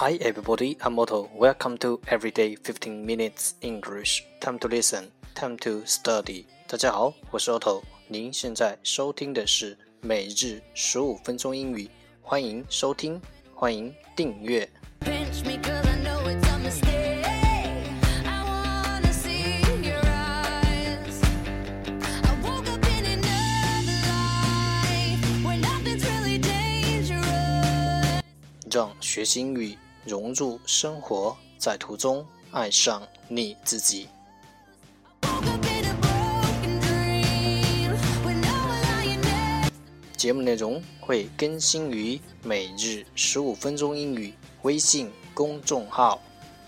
Hi everybody, I'm Otto. Welcome to Everyday 15 Minutes English. Time to listen, time to study. 大家好，我是 Otto。您现在收听的是每日十五分钟英语，欢迎收听，欢迎订阅。让学习英语融入生活，在途中爱上你自己。节目内容会更新于每日十五分钟英语微信公众号、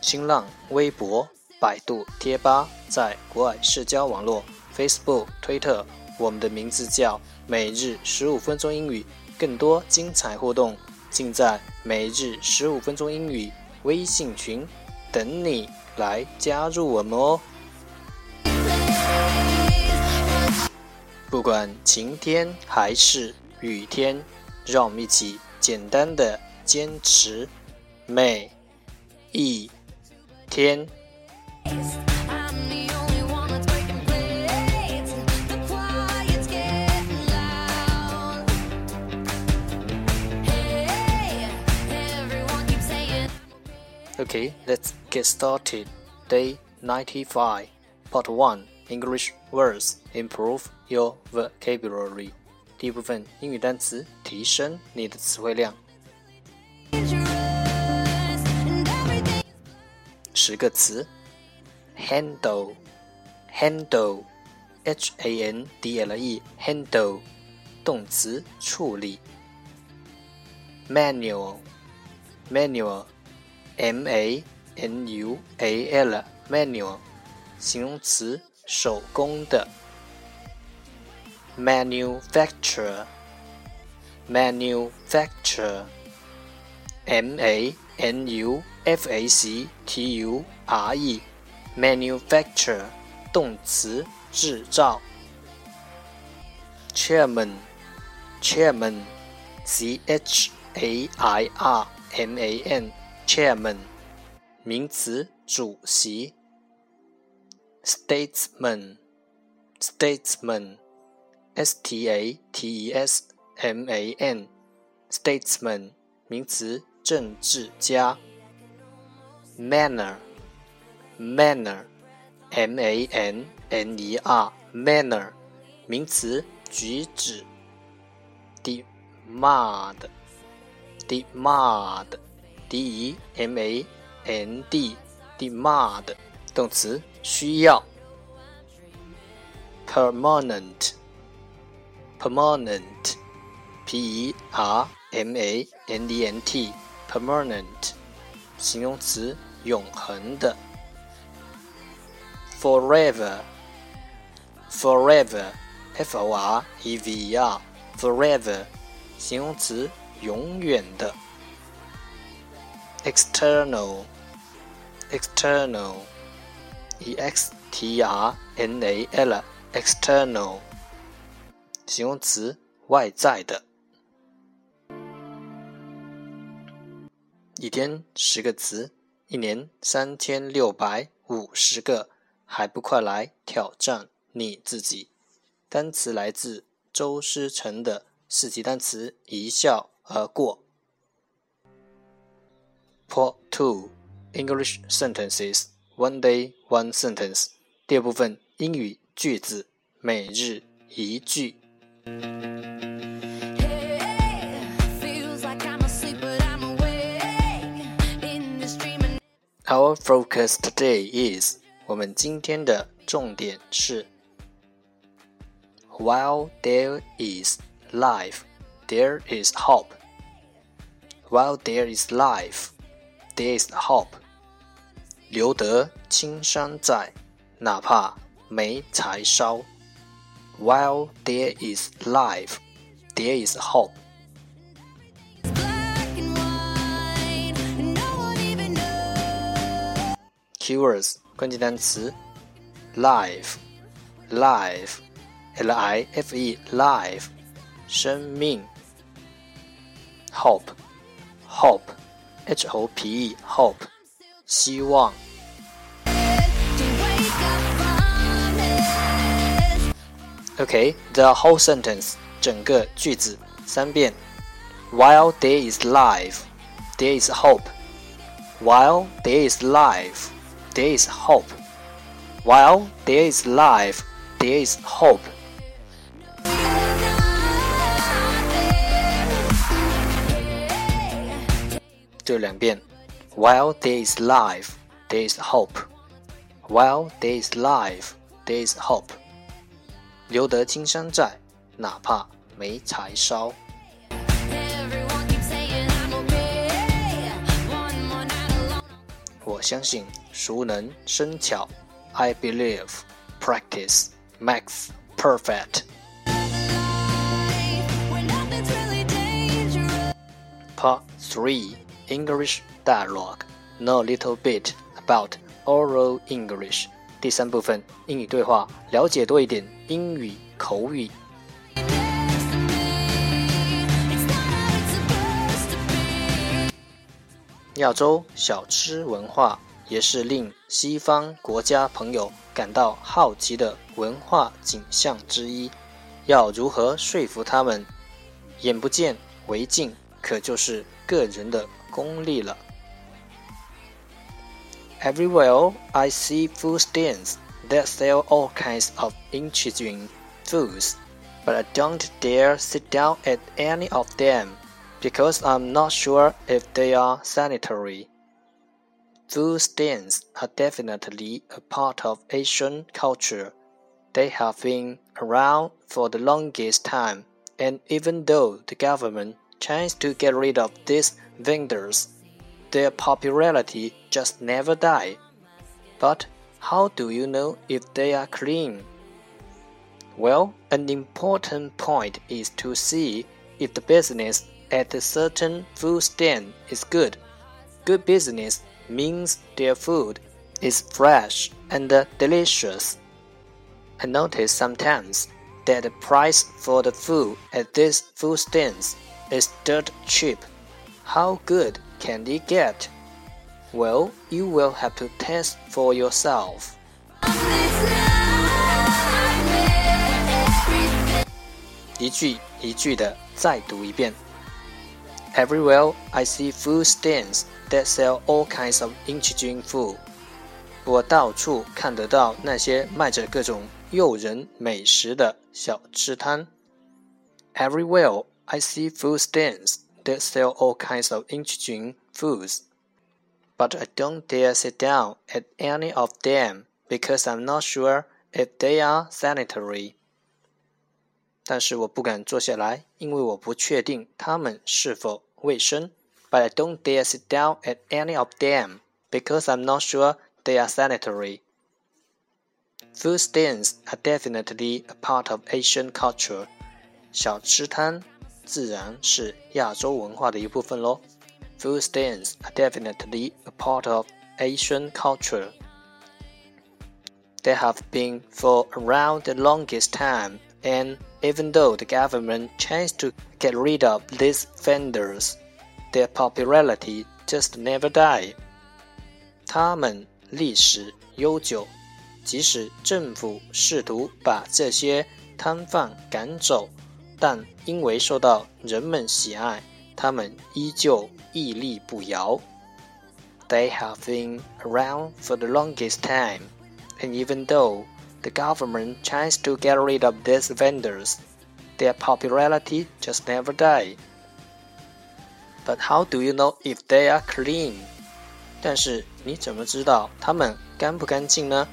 新浪微博、百度贴吧，在国外社交网络 Facebook、推特，我们的名字叫每日十五分钟英语。更多精彩互动尽在每日十五分钟英语微信群，等你来加入我们哦！不管晴天还是雨天，让我们一起简单的坚持每一天。Okay, let's get started. Day 95, Part 1 English words improve your vocabulary. 第一部分英语单词，提升你的词汇量。十个词：handle，handle，h a n d l e，handle，动词，处理。 manual，manual，m a n u a l，manual，形容词，手工的。manufacturer，manufacturer，M A N U F A C T U R E，manufacturer，动词制造 chairman chairman c h a i r m a n chairman 名词主席 statesman statesman S T A T E S M A N，statesman 名词，政治家。manner，manner，M A N N E R，manner 名词，举止。Demand，demand demand，demand，动词，需要。permanent。permanent, p e r m a n e n t, permanent，形容词，永恒的。forever, forever, f o r e v e r, forever，形容词，永远的。External, external, e x t r n a l, external。形容词，外在的。一天十个词，一年三千六百五十个，还不快来挑战你自己？单词来自周诗成的四级单词，一笑而过。Part Two English Sentences One Day One Sentence 第二部分英语句子，每日一句。Our focus today is 我们今天的重点是 While there is life, there is hope. While there is life, there is hope. 留得青山在，哪怕没柴烧。while there is life, there is hope. Keywords 关键单词 life life l i f e life 生命 hope hope ，H O P E，hope，希望。Okay，the whole sentence，整个句子三遍。While there is life, there is hope. While there is life, there is hope. While there is life, there is hope. 这两遍，While there is life, there is hope. While there is life, there is hope. 留得青山在，哪怕没柴烧。我相信熟能生巧。I believe practice makes perfect. Part 3 English Dialogue Know a little bit about oral English. 第三部分英语对话，了解多一点英语口语。亚洲小吃文化也是令西方国家朋友感到好奇的文化景象之一。要如何说服他们？眼不见为净，可就是个人的功力了。Everywhere I see food stands that sell all kinds of interesting foods, but I don't dare sit down at any of them because I'm not sure if they are sanitary. Food stands are definitely a part of Asian culture. They have been around for the longest time, and even though the government tries to get rid of these vendors, their popularity just never die. But how do you know if they are clean? Well, an important point is to see if the business at a certain food stand is good. Good business means their food is fresh and delicious. I notice sometimes that the price for the food at these food stands is dirt cheap. How good can they get? Well, you will have to test for yourself. 一句一句的再读一遍。Everywhere I see food stands that sell all kinds of interesting food. 我到处看得到那些卖着各种诱人美食的小吃摊。Everywhere I see food stands that sell all kinds of interesting foods. But I don't dare sit down at any of them because I'm not sure if they are sanitary. 但是我不敢坐下来，因为我不确定它们是否卫生。But I don't dare sit down at any of them because I'm not sure they are sanitary. Food stands are definitely a part of Asian culture. 小吃摊 自然是亚洲文化的一部分喽。Food stands are definitely a part of Asian culture. They have been for around the longest time, and even though the government tries to get rid of these vendors, their popularity just never die. 他们历史悠久，即使政府试图把这些摊贩赶走。 但因为受到人们喜爱，他们依旧屹立不摇。They have been around for the longest time, and even though the government tries to get rid of these vendors, their popularity just never die. But how do you know if they are clean? 但是你怎么知道它们干不干净呢？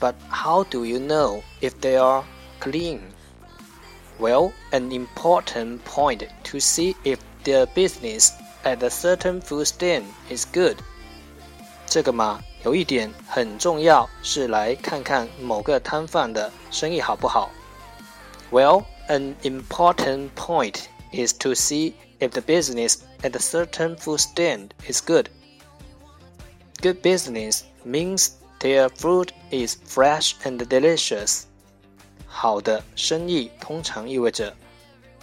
But how do you know if they are clean? Well, an important point to see if their business at a certain food stand is good. 这个嘛，有一点很重要，是来看看某个摊贩的生意好不好。Well, an important point is to see if the business at a certain food stand is good. Good business means their food is fresh and delicious. 好的生意通常意味着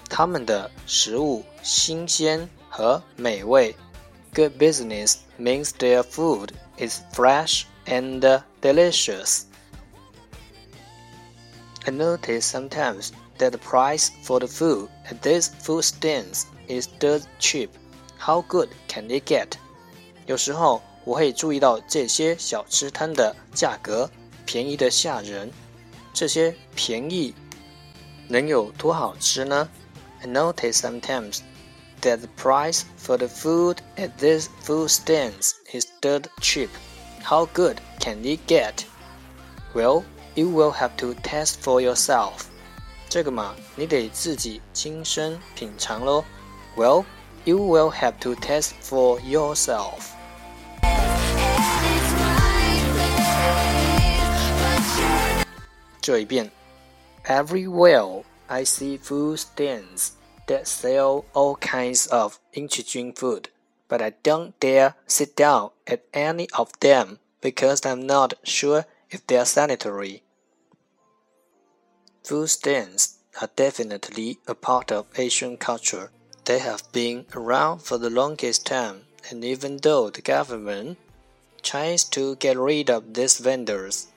他们的食物新鲜和美味。 good business means their food is fresh and delicious. I notice sometimes that the price for the food at these food stands is dirt cheap. How good can it get? 有时候我会注意到这些小吃摊的价格便宜的吓人。 这些便宜能有多好吃呢？I notice sometimes that the price for the food at these food stands is dirt cheap. How good can it get? Well, you will have to test for yourself. 这个嘛，你得自己亲身品尝喽。Well, you will have to test for yourself. 这一遍，Everywhere I see food stands that sell all kinds of interesting food, but I don't dare sit down at any of them because I'm not sure if they are sanitary. Food stands are definitely a part of Asian culture. They have been around for the longest time, and even though the government tries to get rid of these vendors,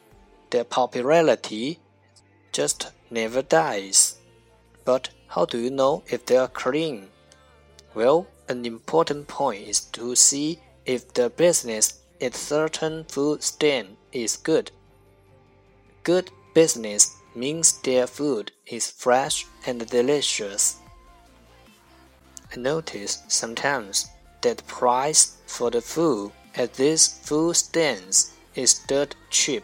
their popularity just never dies. But how do you know if they are clean? Well, an important point is to see if the business at certain food stand is good. Good business means their food is fresh and delicious. I notice sometimes that price for the food at these food stands is dirt cheap.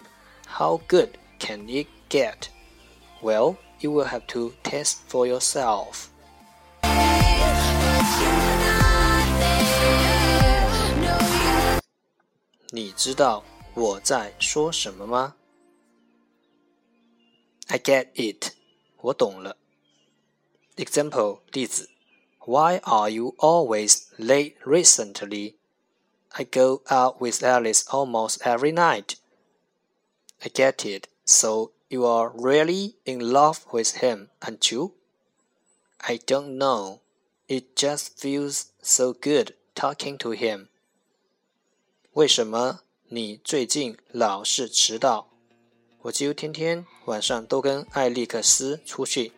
How good can it get? Well, you will have to test for yourself. No, 你知道我在说什么吗？I get it，我懂了。Example 例子：Why are you always late recently? I go out with Alex almost every night. I get it. So you are really in love with him, aren't you? I don't know. It just feels so good talking to him. 为什么你最近老是迟到？我几乎天天晚上都跟艾利克斯出去。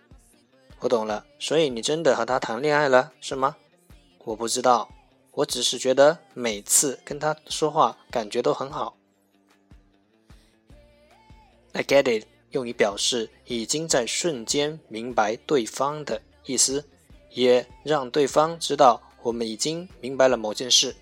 我懂了，所以你真的和他谈恋爱了，是吗？我不知道，我只是觉得每次跟他说话感觉都很好。 I get it，用于表示已经在瞬间明白对方的意思，也让对方知道我们已经明白了某件事。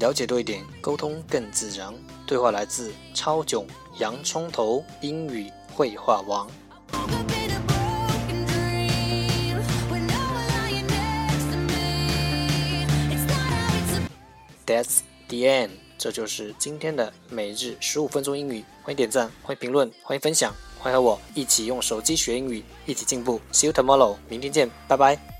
了解多一点，沟通更自然。对话来自超囧洋葱头英语绘画王。That's the end，这就是今天的每日十五分钟英语。欢迎点赞，欢迎评论，欢迎分享，欢迎和我一起用手机学英语，一起进步。See you tomorrow，明天见，拜拜。